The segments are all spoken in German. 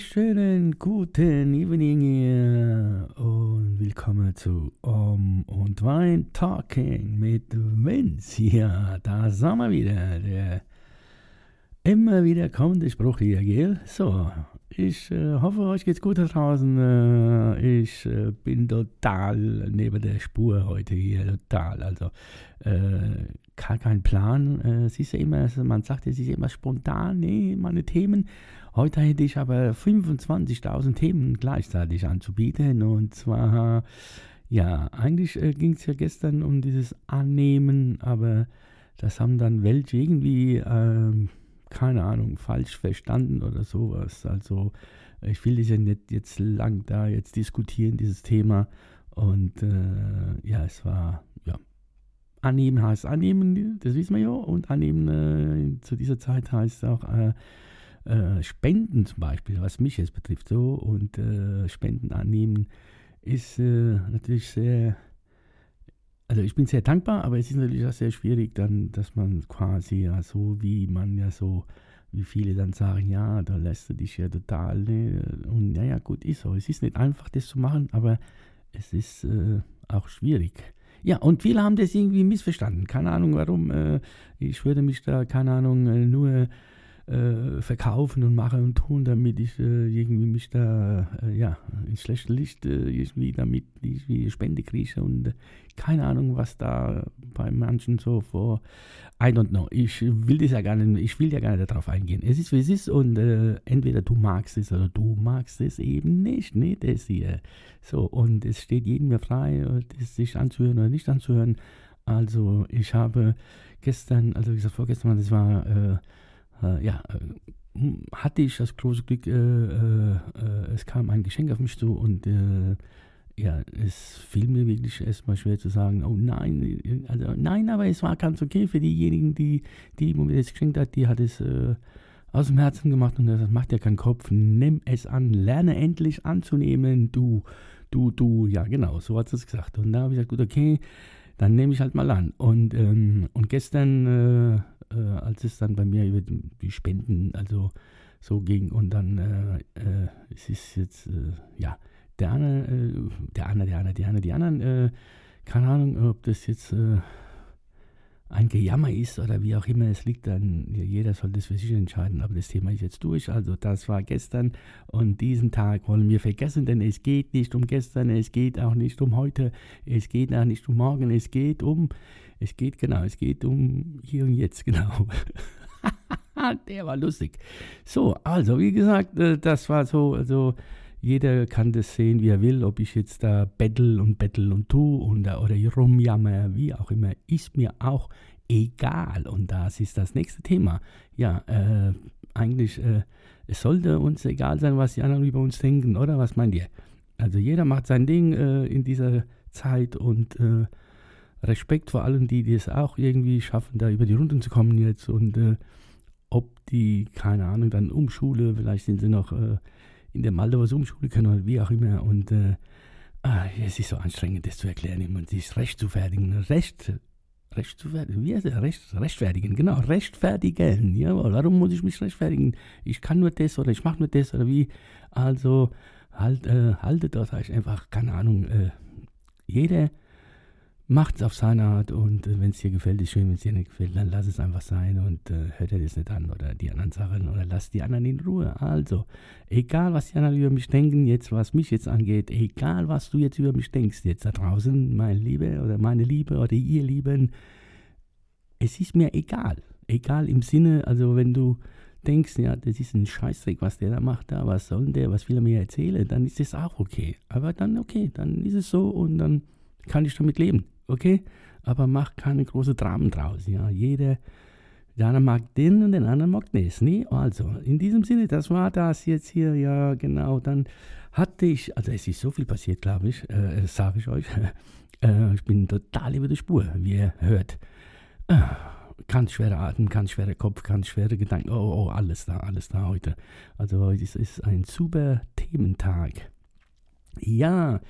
Schönen guten Evening hier und willkommen zu Um und Wein Talking mit Vince. Ja, da sind wir wieder, der immer wieder kommende Spruch hier, gell? So, ich äh, hoffe, euch geht's gut da draußen. Äh, ich äh, bin total neben der Spur heute hier, total. Also, äh, gar kein Plan. Äh, es ist ja immer, man sagt, es ist immer spontan, nee, meine Themen. Heute hätte ich aber 25.000 Themen gleichzeitig anzubieten. Und zwar, ja, eigentlich äh, ging es ja gestern um dieses Annehmen, aber das haben dann welche irgendwie, ähm, keine Ahnung, falsch verstanden oder sowas. Also ich will das ja nicht jetzt lang da jetzt diskutieren, dieses Thema. Und äh, ja, es war, ja, annehmen heißt annehmen, das wissen wir ja. Und annehmen äh, zu dieser Zeit heißt auch äh, äh, Spenden zum Beispiel, was mich jetzt betrifft, so. Und äh, Spenden annehmen ist äh, natürlich sehr, also ich bin sehr dankbar, aber es ist natürlich auch sehr schwierig dann, dass man quasi ja so, wie man ja so, wie viele dann sagen, ja, da lässt du dich ja total, ne? und naja, gut, ist so. Es ist nicht einfach, das zu machen, aber es ist äh, auch schwierig. Ja, und viele haben das irgendwie missverstanden. Keine Ahnung warum. Äh, ich würde mich da, keine Ahnung, äh, nur äh, verkaufen und machen und tun, damit ich äh, irgendwie mich da, äh, ja, ins schlechte Licht äh, irgendwie damit irgendwie Spende kriege und äh, keine Ahnung, was da bei manchen so vor, I don't know. Ich will das ja gar nicht, ich will ja gar nicht darauf eingehen. Es ist, wie es ist und äh, entweder du magst es oder du magst es eben nicht, ne, das hier. So, und es steht jedem mir frei, das sich anzuhören oder nicht anzuhören. Also, ich habe gestern, also wie gesagt, vorgestern, das war, äh, ja, äh, hatte ich das große Glück, äh, äh, es kam ein Geschenk auf mich zu und ja, es fiel mir wirklich erstmal schwer zu sagen, oh nein, also nein, aber es war ganz okay für diejenigen, die, die mir das geschenkt hat, die hat es äh, aus dem Herzen gemacht und das macht ja keinen Kopf, nimm es an, lerne endlich anzunehmen, du, du, du, ja genau, so hat es gesagt. Und da habe ich gesagt, gut, okay, dann nehme ich halt mal an. Und, ähm, und gestern, äh, äh, als es dann bei mir über die Spenden, also so ging und dann, äh, äh es ist jetzt, äh, ja, der eine, äh, der andere, der andere, der andere, die anderen, keine Ahnung, ob das jetzt ein Gejammer ist oder wie auch immer es liegt, dann jeder soll das für sich entscheiden. Aber das Thema ist jetzt durch. Also das war gestern und diesen Tag wollen wir vergessen, denn es geht nicht um gestern, es geht auch nicht um heute, es geht auch nicht um morgen, es geht um, es geht genau, es geht um hier und jetzt, genau. Der war lustig. So, also wie gesagt, äh, das war so, also jeder kann das sehen, wie er will, ob ich jetzt da bettel und bettel und tu und, oder rumjammer, wie auch immer, ist mir auch egal. Und das ist das nächste Thema. Ja, äh, eigentlich, äh, es sollte uns egal sein, was die anderen über uns denken, oder? Was meint ihr? Also jeder macht sein Ding äh, in dieser Zeit und äh, Respekt vor allen, die, die es auch irgendwie schaffen, da über die Runden zu kommen jetzt und äh, ob die, keine Ahnung, dann umschule, vielleicht sind sie noch äh, in der Maldives umschulen können oder wie auch immer. Und äh, ah, es ist so anstrengend, das zu erklären und sich recht zu fertigen. Recht, recht zu fertigen, wie heißt das? Recht, rechtfertigen, genau, rechtfertigen. Jawohl, warum muss ich mich rechtfertigen? Ich kann nur das oder ich mache nur das oder wie. Also halt, äh, haltet das einfach, keine Ahnung, äh, jeder macht es auf seine Art und äh, wenn es dir gefällt, ist schön, wenn es dir nicht gefällt, dann lass es einfach sein und äh, hört dir das nicht an oder die anderen Sachen oder lass die anderen in Ruhe. Also, egal was die anderen über mich denken, jetzt was mich jetzt angeht, egal was du jetzt über mich denkst, jetzt da draußen, mein Liebe oder meine Liebe oder ihr Lieben, es ist mir egal. Egal im Sinne, also wenn du denkst, ja, das ist ein Scheißdreck, was der da macht, da, was soll der, was will er mir erzählen, dann ist das auch okay. Aber dann okay, dann ist es so und dann kann ich damit leben okay? Aber mach keine großen Dramen draus, ja. Jeder Der eine mag den und den anderen mag das. Nee, also, in diesem Sinne, das war das jetzt hier, ja, genau. Dann hatte ich, also es ist so viel passiert, glaube ich, äh, sage ich euch. äh, ich bin total über der Spur, wie ihr hört. Äh, ganz schwerer Atem, ganz schwerer Kopf, ganz schwere Gedanken. Oh, oh, alles da, alles da heute. Also heute ist ein super Thementag. Ja,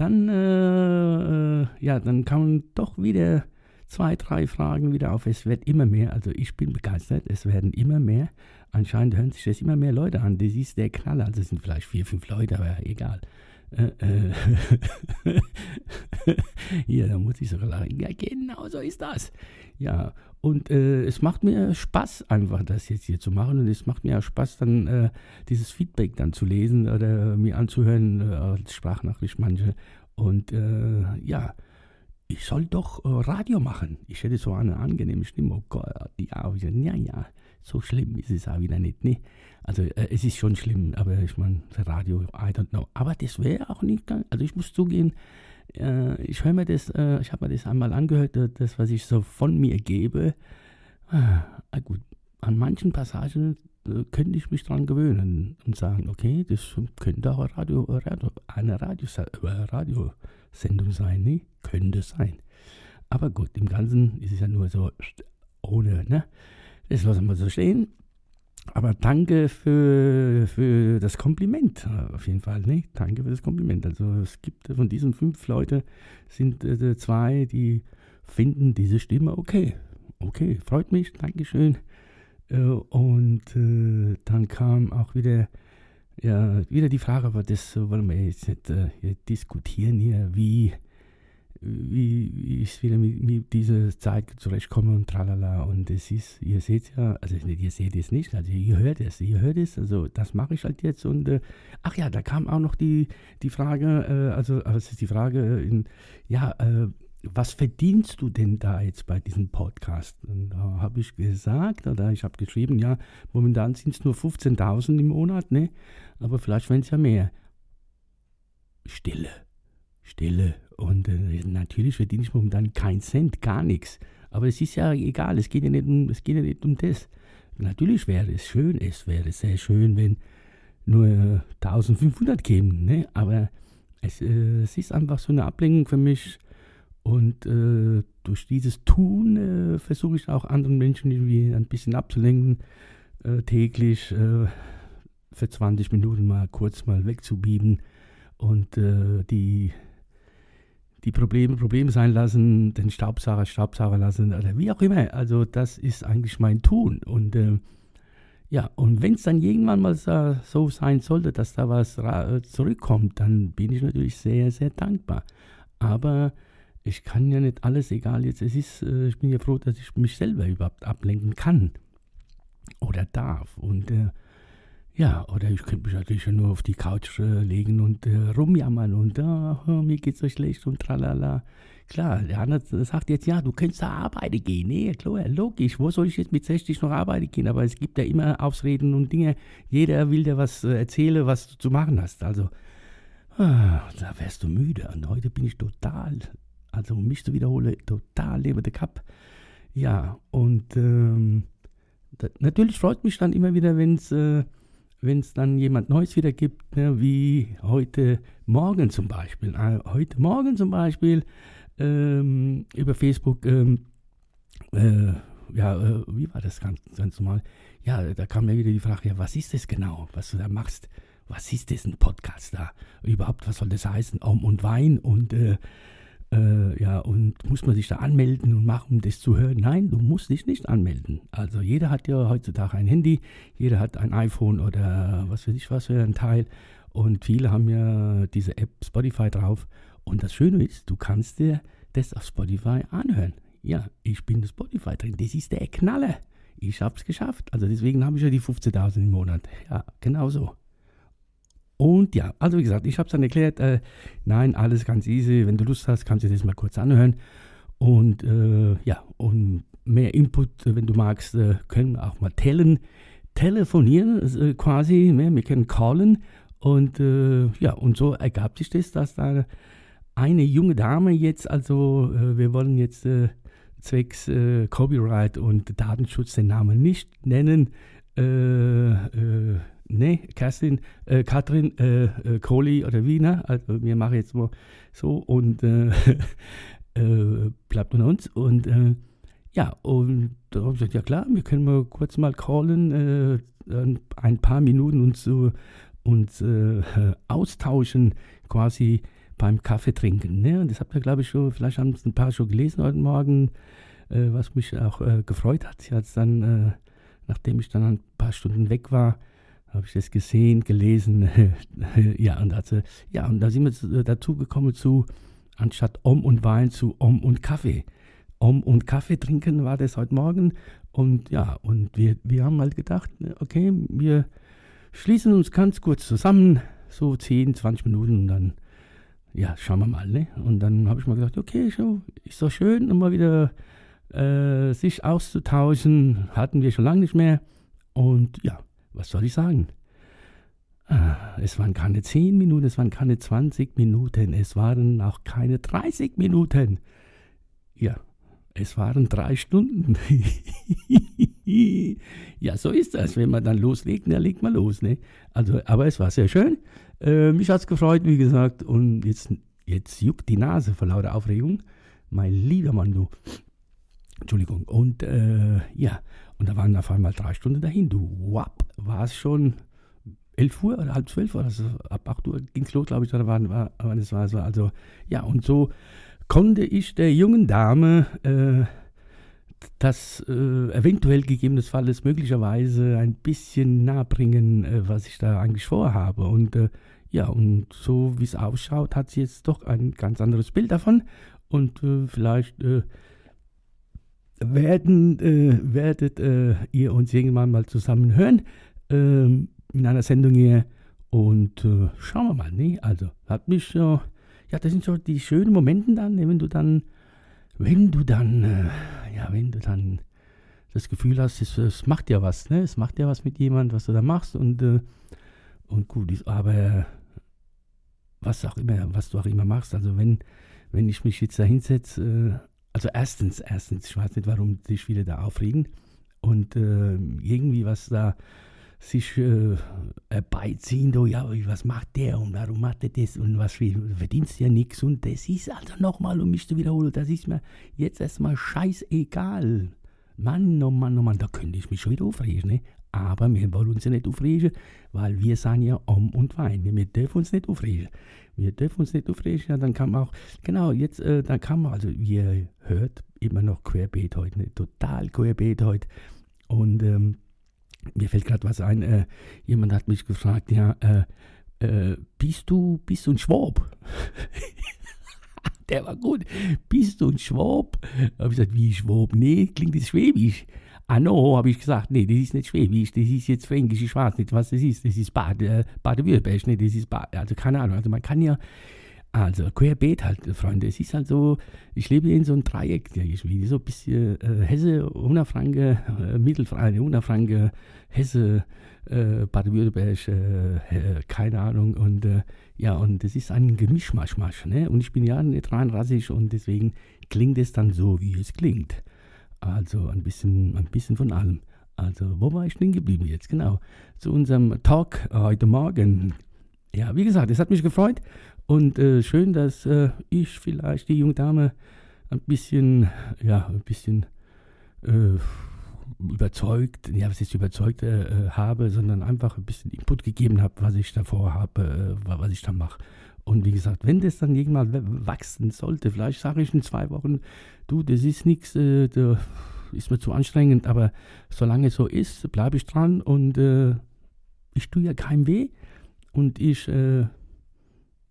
dann, äh, äh, ja, dann kamen doch wieder zwei, drei Fragen wieder auf. Es wird immer mehr, also ich bin begeistert, es werden immer mehr. Anscheinend hören sich das immer mehr Leute an. Das ist der Knaller. Also es sind vielleicht vier, fünf Leute, aber egal. Äh, äh. da muss ich sogar lachen. Ja, genau so ist das. Ja, und äh, es macht mir Spaß, einfach das jetzt hier zu machen. Und es macht mir auch Spaß, dann äh, dieses Feedback dann zu lesen oder mir anzuhören, äh, als Sprachnachricht manche. Und äh, ja, ich soll doch Radio machen. Ich hätte so eine angenehme Stimme. Oh Gott, ja, ja, ja, so schlimm ist es auch wieder nicht. Ne? Also äh, es ist schon schlimm, aber ich meine, Radio, I don't know. Aber das wäre auch nicht ganz, also ich muss zugehen, äh, ich höre mir das, äh, ich habe mir das einmal angehört, äh, das, was ich so von mir gebe. Ah, gut, an manchen Passagen äh, könnte ich mich dran gewöhnen und sagen, okay, das könnte auch Radio, Radio, eine Radios Radiosendung sein, ne? Könnte sein. Aber gut, im Ganzen ist es ja nur so ohne, ne? Das lassen wir so stehen. Aber danke für, für das Kompliment, äh, auf jeden Fall. Ne? Danke für das Kompliment. Also es gibt von diesen fünf Leuten sind äh, zwei, die finden diese Stimme okay. Okay, freut mich, Dankeschön. Äh, und äh, dann kam auch wieder, ja, wieder die Frage, aber das wollen wir jetzt nicht äh, diskutieren hier, wie wie, ich wieder mit, mit dieser Zeit zurechtkomme und tralala. Und es ist, ihr seht ja, also ihr seht es nicht, also ihr hört es, ihr hört es, also das mache ich halt jetzt. Und äh, ach ja, da kam auch noch die, die Frage, äh, also es ist die Frage, in, ja, äh, was verdienst du denn da jetzt bei diesem Podcast? Und da habe ich gesagt, oder ich habe geschrieben, ja, momentan sind es nur 15.000 im Monat, ne? Aber vielleicht werden es ja mehr. Stille, Stille und äh, natürlich verdiene ich momentan keinen Cent, gar nichts. Aber es ist ja egal, es geht ja nicht um, es geht ja nicht um das. Natürlich wäre es schön, es wäre sehr schön, wenn nur äh, 1500 kämen, ne? aber es, äh, es, ist einfach so eine Ablenkung für mich. Und äh, durch dieses Tun äh, versuche ich auch anderen Menschen irgendwie ein bisschen abzulenken, äh, täglich für 20 Minuten mal kurz mal wegzubieben und die die Probleme Probleme sein lassen, den Staubsauger Staubsauger lassen oder wie auch immer. Also das ist eigentlich mein Tun. Und äh, ja, und wenn es dann irgendwann mal so sein sollte, dass da was zurückkommt, dann bin ich natürlich sehr, sehr dankbar. Aber ich kann ja nicht alles, egal jetzt, es ist, äh, ich bin ja froh, dass ich mich selber überhaupt ablenken kann oder darf. Und äh, ja, oder ich könnte mich natürlich nur auf die Couch äh, legen und äh, rumjammern und oh, mir geht's so schlecht und tralala. Klar, der andere sagt jetzt, ja, du könntest da arbeiten gehen. Nee, klar, logisch. Wo soll ich jetzt mit 60 noch arbeiten gehen? Aber es gibt ja immer Ausreden und Dinge. Jeder will dir was äh, erzählen, was du zu machen hast. Also, ah, da wärst du müde. Und heute bin ich total, also um mich zu wiederholen, total lebe der Cup. Ja, und ähm, da, natürlich freut mich dann immer wieder, wenn es äh, wenn es dann jemand Neues wieder gibt, ne, wie heute Morgen zum Beispiel. Äh, heute Morgen zum Beispiel ähm, über Facebook, ähm, äh, ja, äh, wie war das ganz, ganz normal? Ja, da kam mir wieder die Frage, ja, was ist das genau, was du da machst? Was ist das, ein Podcast da? Überhaupt, was soll das heißen? Om und Wein und äh, äh, ja, und muss man sich da anmelden und machen, um das zu hören? Nein, du musst dich nicht anmelden. Also jeder hat ja heutzutage ein Handy, jeder hat ein iPhone oder was weiß ich was für ein Teil. Und viele haben ja diese App Spotify drauf. Und das Schöne ist, du kannst dir das auf Spotify anhören. Ja, ich bin auf Spotify drin. Das ist der Knaller. Ich habe es geschafft. Also deswegen habe ich ja die 15.000 im Monat. Ja, genau so. Und ja, also wie gesagt, ich habe es dann erklärt, äh, nein, alles ganz easy. Wenn du Lust hast, kannst du das mal kurz anhören. Und äh, ja, und mehr Input, äh, wenn du magst, äh, können auch mal tellen, telefonieren äh, quasi. Ne? Wir können callen. Und äh, ja, und so ergab sich das, dass da eine junge Dame jetzt, also wir wollen jetzt zwecks Copyright und Datenschutz den Namen nicht nennen. Äh, äh, nee, Kerstin, äh, Katrin, äh, äh, Kohli oder Wiener. Also wir machen jetzt mal so und äh, äh, bleibt unter uns. Und äh, ja, und da habe ich gesagt, ja klar, wir können mal kurz mal callen, äh, ein paar Minuten uns, so, uns äh, austauschen, quasi beim Kaffee trinken. Ne? Und das habt ihr, glaube ich, schon, vielleicht haben es ein paar schon gelesen heute Morgen, äh, was mich auch äh, gefreut hat. Sie hat es dann, äh, nachdem ich dann ein paar Stunden weg war, habe ich das gesehen, gelesen. ja, und hat ja, und da sind wir dazu gekommen zu, anstatt Om und Wein zu Om und Kaffee. Om und Kaffee trinken war das heute Morgen. Und ja, und wir, wir haben halt gedacht, okay, wir schließen uns ganz kurz zusammen, so 10, 20 Minuten und dann, ja, schauen wir mal. Ne? Und dann habe ich mal gedacht, okay, so, ist doch schön, immer wieder äh, sich auszutauschen. Hatten wir schon lange nicht mehr. Und ja, was soll ich sagen? Ah, es waren keine 10 Minuten, es waren keine 20 Minuten, es waren auch keine 30 Minuten. Ja, es waren drei Stunden. ja, so ist das. Wenn man dann loslegt, dann legt man los. Ne? Also, aber es war sehr schön. Äh, mich hat es gefreut, wie gesagt. Und jetzt, jetzt juckt die Nase vor lauter Aufregung. Mein lieber Mann, du. Entschuldigung. Und äh, ja, und da waren auf einmal drei Stunden dahin. Du, wapp, war es schon 11 Uhr oder halb zwölf, also ab 8 Uhr ging es los, glaube ich, oder war, war das war so. Also, ja, und so konnte ich der jungen Dame äh, das äh, eventuell gegebenenfalls möglicherweise ein bisschen nahebringen, äh, was ich da eigentlich vorhabe. Und äh, ja, und so wie es ausschaut, hat sie jetzt doch ein ganz anderes Bild davon. Und äh, vielleicht äh, werden, werdet ihr uns irgendwann mal zusammen hören. Ähm, in einer Sendung hier. Und äh, schauen wir mal, ne? Also, hat mich so, ja, das sind so die schönen Momente dann, ne? wenn du dann, wenn du dann, äh, ja, wenn du dann das Gefühl hast, es, es, macht ja was, ne? Es macht ja was mit jemand, was du da machst und, äh, und gut ist, aber was auch immer, was du auch immer machst, also wenn, wenn ich mich jetzt da hinsetze, äh, also erstens, erstens, ich weiß nicht, warum sich viele da aufregen und äh, irgendwie was da sich äh, herbeiziehen, do, ja, was macht der und warum macht er das und was verdienst ja nichts und das ist also nochmal, um mich zu wiederholen, das ist mir jetzt erstmal scheißegal. Mann, oh Mann, oh Mann, da könnte ich mich schon wieder aufregen, ne? Aber wir wollen uns ja nicht aufregen, weil wir sagen ja Om und Wein. Wir dürfen uns nicht aufregen. Wir dürfen uns nicht aufregen, ja, dann kann man auch, genau, jetzt, äh, dann kann man, also ihr hört immer noch querbeet heute, ne? total querbeet heute. Und ähm, mir fällt gerade was ein. Äh, jemand hat mich gefragt, ja, äh, äh, bist du, bist du ein Schwab? Der war gut. Bist du ein Schwab? Habe ich gesagt, wie Schwab? Nee, klingt das schwäbisch. Ah no, habe ich gesagt, nee, das ist nicht schwäbisch, das ist jetzt fränkisch, ich weiß nicht, was das ist. Das ist Bade, äh, Baden-Württemberg, nee, das ist Bade, also keine Ahnung. Also man kann ja also querbeet halt, Freunde. Es ist halt so, ich lebe in so einem Dreieck, wie so ein bisschen äh, Hesse, Unterfranke, äh, Mittelfranke, Unterfranke, Hesse, äh, Baden-Württemberg, äh, keine Ahnung. Und äh, ja, und das ist ein Gemischmaschmasch. Ne? Und ich bin ja nicht rein rassig und deswegen klingt es dann so, wie es klingt. Also ein bisschen, ein bisschen von allem. Also, wo war ich denn geblieben jetzt? Genau. Zu unserem Talk heute Morgen. Ja, wie gesagt, es hat mich gefreut und äh, schön, dass äh, ich vielleicht die junge Dame ein bisschen, ja, ein bisschen äh, überzeugt, ja, was ich überzeugt äh, habe, sondern einfach ein bisschen Input gegeben habe, was ich davor habe, äh, was ich da mache. Und wie gesagt, wenn das dann irgendwann wachsen sollte, vielleicht sage ich in zwei Wochen, du, das ist nichts, äh, da ist mir zu anstrengend, aber solange es so ist, bleibe ich dran und äh, ich tue ja keinem weh und ich äh,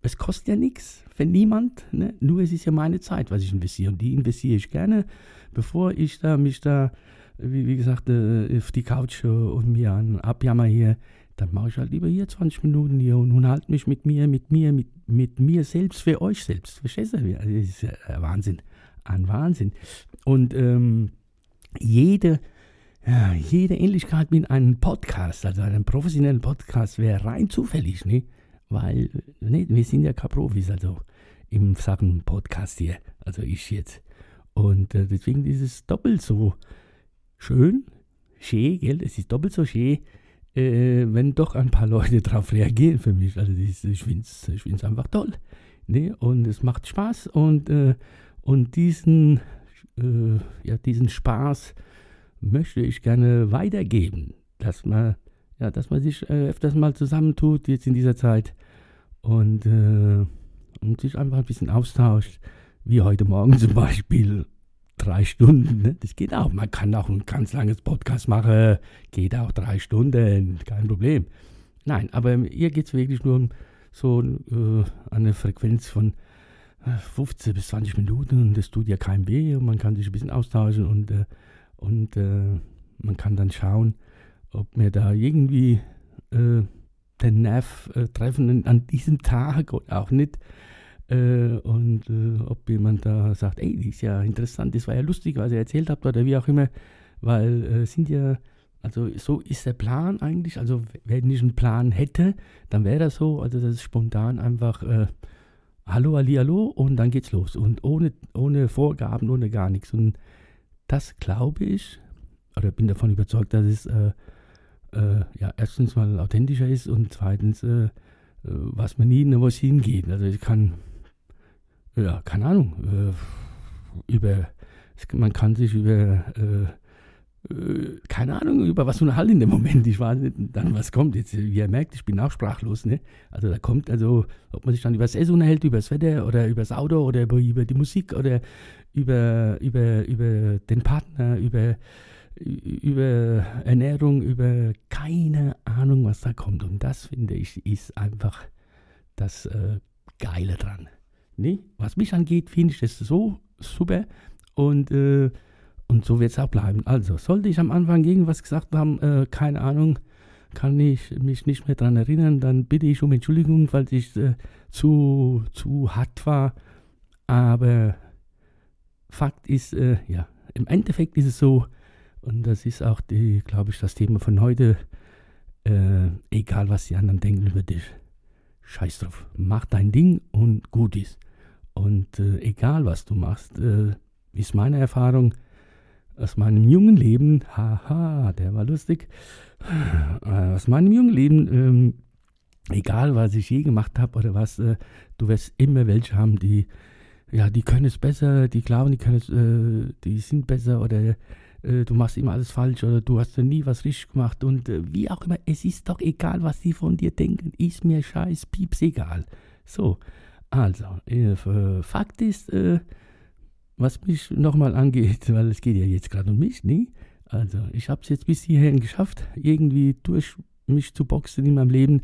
es kostet ja nichts für niemand, ne? nur es ist ja meine Zeit, was ich investiere und die investiere ich gerne, bevor ich da mich da, wie, wie gesagt, äh, auf die Couch äh, und mir an abjammer hier, dann mache ich halt lieber hier 20 Minuten hier und unterhalte mich mit mir, mit mir, mit, mit mir selbst, für euch selbst. Verstehst du? Das ist ja Wahnsinn. Ein Wahnsinn. Und ähm, jede, ja, jede Ähnlichkeit mit einem Podcast, also einem professionellen Podcast, wäre rein zufällig, ne? weil ne, wir sind ja keine Profis, also im Sachen Podcast hier, also ich jetzt. Und äh, deswegen ist es doppelt so schön, schön, gell? Es ist doppelt so schön, äh, wenn doch ein paar Leute darauf reagieren für mich. Also ist, ich finde es ich einfach toll. Ne? Und es macht Spaß und, äh, und diesen, äh, ja, diesen Spaß möchte ich gerne weitergeben, dass man, ja, dass man sich äh, öfters mal zusammentut jetzt in dieser Zeit und, äh, und sich einfach ein bisschen austauscht, wie heute Morgen zum Beispiel drei Stunden. Ne? Das geht auch. Man kann auch ein ganz langes Podcast machen. Geht auch drei Stunden. Kein Problem. Nein, aber hier geht es wirklich nur um so äh, eine Frequenz von 15 äh, bis 20 Minuten und das tut ja keinem weh und man kann sich ein bisschen austauschen und, äh, und äh, man kann dann schauen, ob wir da irgendwie äh, den Nerv äh, treffen an diesem Tag oder auch nicht. Äh, und äh, ob jemand da sagt, ey, das ist ja interessant, das war ja lustig, was ihr erzählt habt oder wie auch immer, weil äh, sind ja, also so ist der Plan eigentlich, also wenn ich einen Plan hätte, dann wäre das so, also das ist spontan einfach, äh, hallo, Ali, hallo und dann geht's los. Und ohne, ohne Vorgaben, ohne gar nichts. Und das glaube ich, oder bin davon überzeugt, dass es äh, äh, ja erstens mal authentischer ist und zweitens was man nie in was hingeht. Also ich kann ja, keine Ahnung, äh, über, man kann sich über, äh, äh, keine Ahnung, über was unterhalten in dem Moment. Ich weiß nicht, dann was kommt. Jetzt, wie ihr merkt, ich bin auch sprachlos, ne? Also da kommt, also, ob man sich dann über das Essen unterhält, über das Wetter oder über das Auto oder über, über die Musik oder über, über, über den Partner, über, über Ernährung, über keine Ahnung, was da kommt. Und das, finde ich, ist einfach das äh, Geile dran. Nee, was mich angeht, finde ich das so super und, äh, und so wird es auch bleiben. Also, sollte ich am Anfang irgendwas gesagt haben, äh, keine Ahnung, kann ich mich nicht mehr daran erinnern, dann bitte ich um Entschuldigung, falls ich äh, zu, zu hart war. Aber Fakt ist, äh, ja, im Endeffekt ist es so, und das ist auch, glaube ich, das Thema von heute, äh, egal was die anderen denken über dich, scheiß drauf, mach dein Ding und gut ist. Und äh, egal, was du machst, äh, ist meine Erfahrung aus meinem jungen Leben, haha, der war lustig, äh, aus meinem jungen Leben, ähm, egal, was ich je gemacht habe oder was, äh, du wirst immer welche haben, die, ja, die können es besser, die glauben, die können es, äh, die sind besser oder äh, du machst immer alles falsch oder du hast nie was richtig gemacht und wie auch immer, es ist doch egal, was die von dir denken, ist mir scheiß, pieps egal. So, also, äh, Fakt ist, äh, was mich nochmal angeht, weil es geht ja jetzt gerade um mich, ne? Also, ich habe es jetzt bis hierhin geschafft, irgendwie durch mich zu boxen in meinem Leben.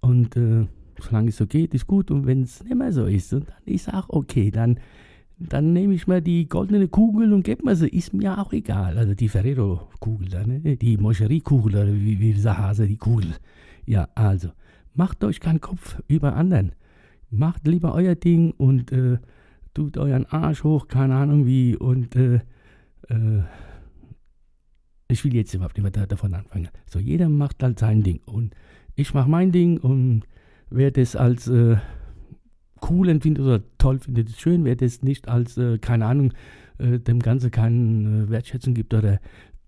Und äh, solange es so geht, ist gut. Und wenn es nicht mehr so ist, und dann ist auch okay. Dann, dann nehme ich mal die goldene Kugel und gebe mir sie. Ist mir auch egal. Also die Ferrero-Kugel, ne? die Moscherie-Kugel oder wie, wie Sahase, die Kugel. Ja, also, macht euch keinen Kopf über anderen macht lieber euer Ding und äh, tut euren Arsch hoch, keine Ahnung wie, und äh, äh, ich will jetzt überhaupt nicht mehr davon anfangen. So, jeder macht halt sein Ding und ich mache mein Ding und wer das als äh, cool empfindet oder toll findet, ist schön, wer das nicht als, äh, keine Ahnung, äh, dem Ganzen keine Wertschätzung gibt oder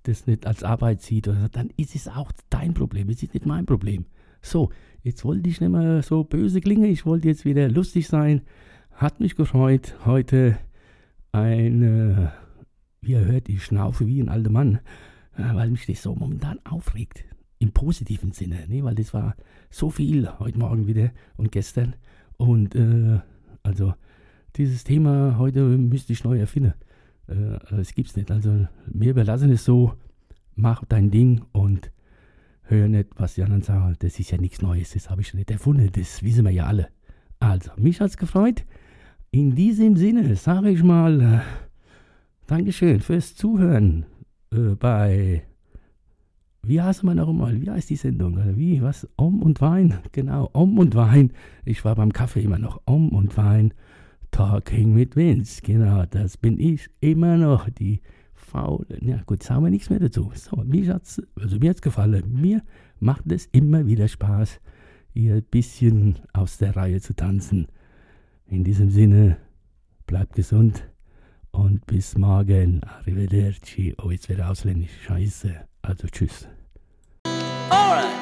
das nicht als Arbeit sieht, oder, dann ist es auch dein Problem, es ist nicht mein Problem. So, Jetzt wollte ich nicht mehr so böse klingen, ich wollte jetzt wieder lustig sein. Hat mich gefreut, heute eine, wie ihr hört, ich schnaufe wie ein alter Mann, äh, weil mich das so momentan aufregt. Im positiven Sinne, ne? weil das war so viel heute Morgen wieder und gestern. Und äh, also dieses Thema heute müsste ich neu erfinden. Äh, es nicht. Also mir überlassen es so, mach dein Ding und hör nicht, was die anderen sagen. Das ist ja nichts Neues, das habe ich nicht erfunden, das wissen wir ja alle. Also, mich hat es gefreut. In diesem Sinne sage ich mal äh, Dankeschön fürs Zuhören äh, bei, wie heißt man noch mal, wie heißt die Sendung? Oder wie, was? Om und Wein, genau, Om und Wein. Ich war beim Kaffee immer noch, Om und Wein, Talking mit Vince, genau, das bin ich immer noch, die faul. Ja gut, sagen wir nichts mehr dazu. So, mir hat's, also mir hat's gefallen. Mir macht es immer wieder Spaß, hier ein bisschen aus der Reihe zu tanzen. In diesem Sinne, bleibt gesund und bis morgen. Arrivederci. Oh, jetzt wird ausländisch. Scheiße. Also tschüss. Alright.